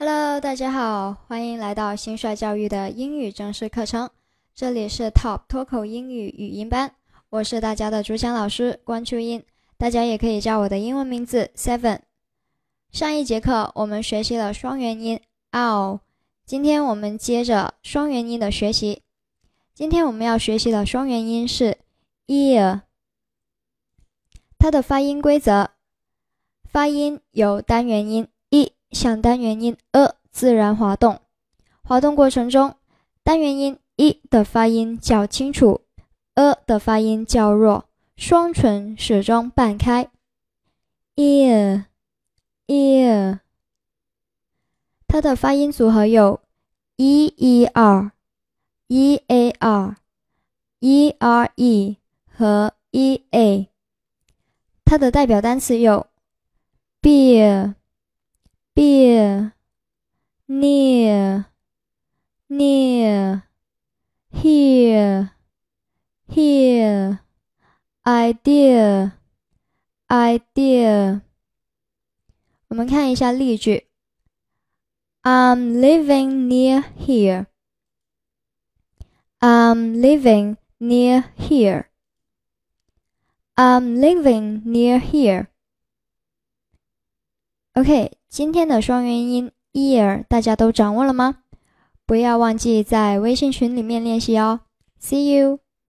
Hello，大家好，欢迎来到新帅教育的英语正式课程。这里是 Top 脱口英语语音班，我是大家的主讲老师关秋英，大家也可以叫我的英文名字 Seven。上一节课我们学习了双元音 ow，今天我们接着双元音的学习。今天我们要学习的双元音是 ear，它的发音规则，发音有单元音。向单元音 a 自然滑动，滑动过程中，单元音 e 的发音较清楚，a 的发音较弱，双唇始终半开。ear ear，它的发音组合有 e e r e a r e r e 和 e a，它的代表单词有 beer。beer, near, near, here, here, idea, idea。我们看一下例句：I'm living near here. I'm living near here. I'm living near here. OK， 今天的双元音 ear 大家都掌握了吗？不要忘记在微信群里面练习哦。See you。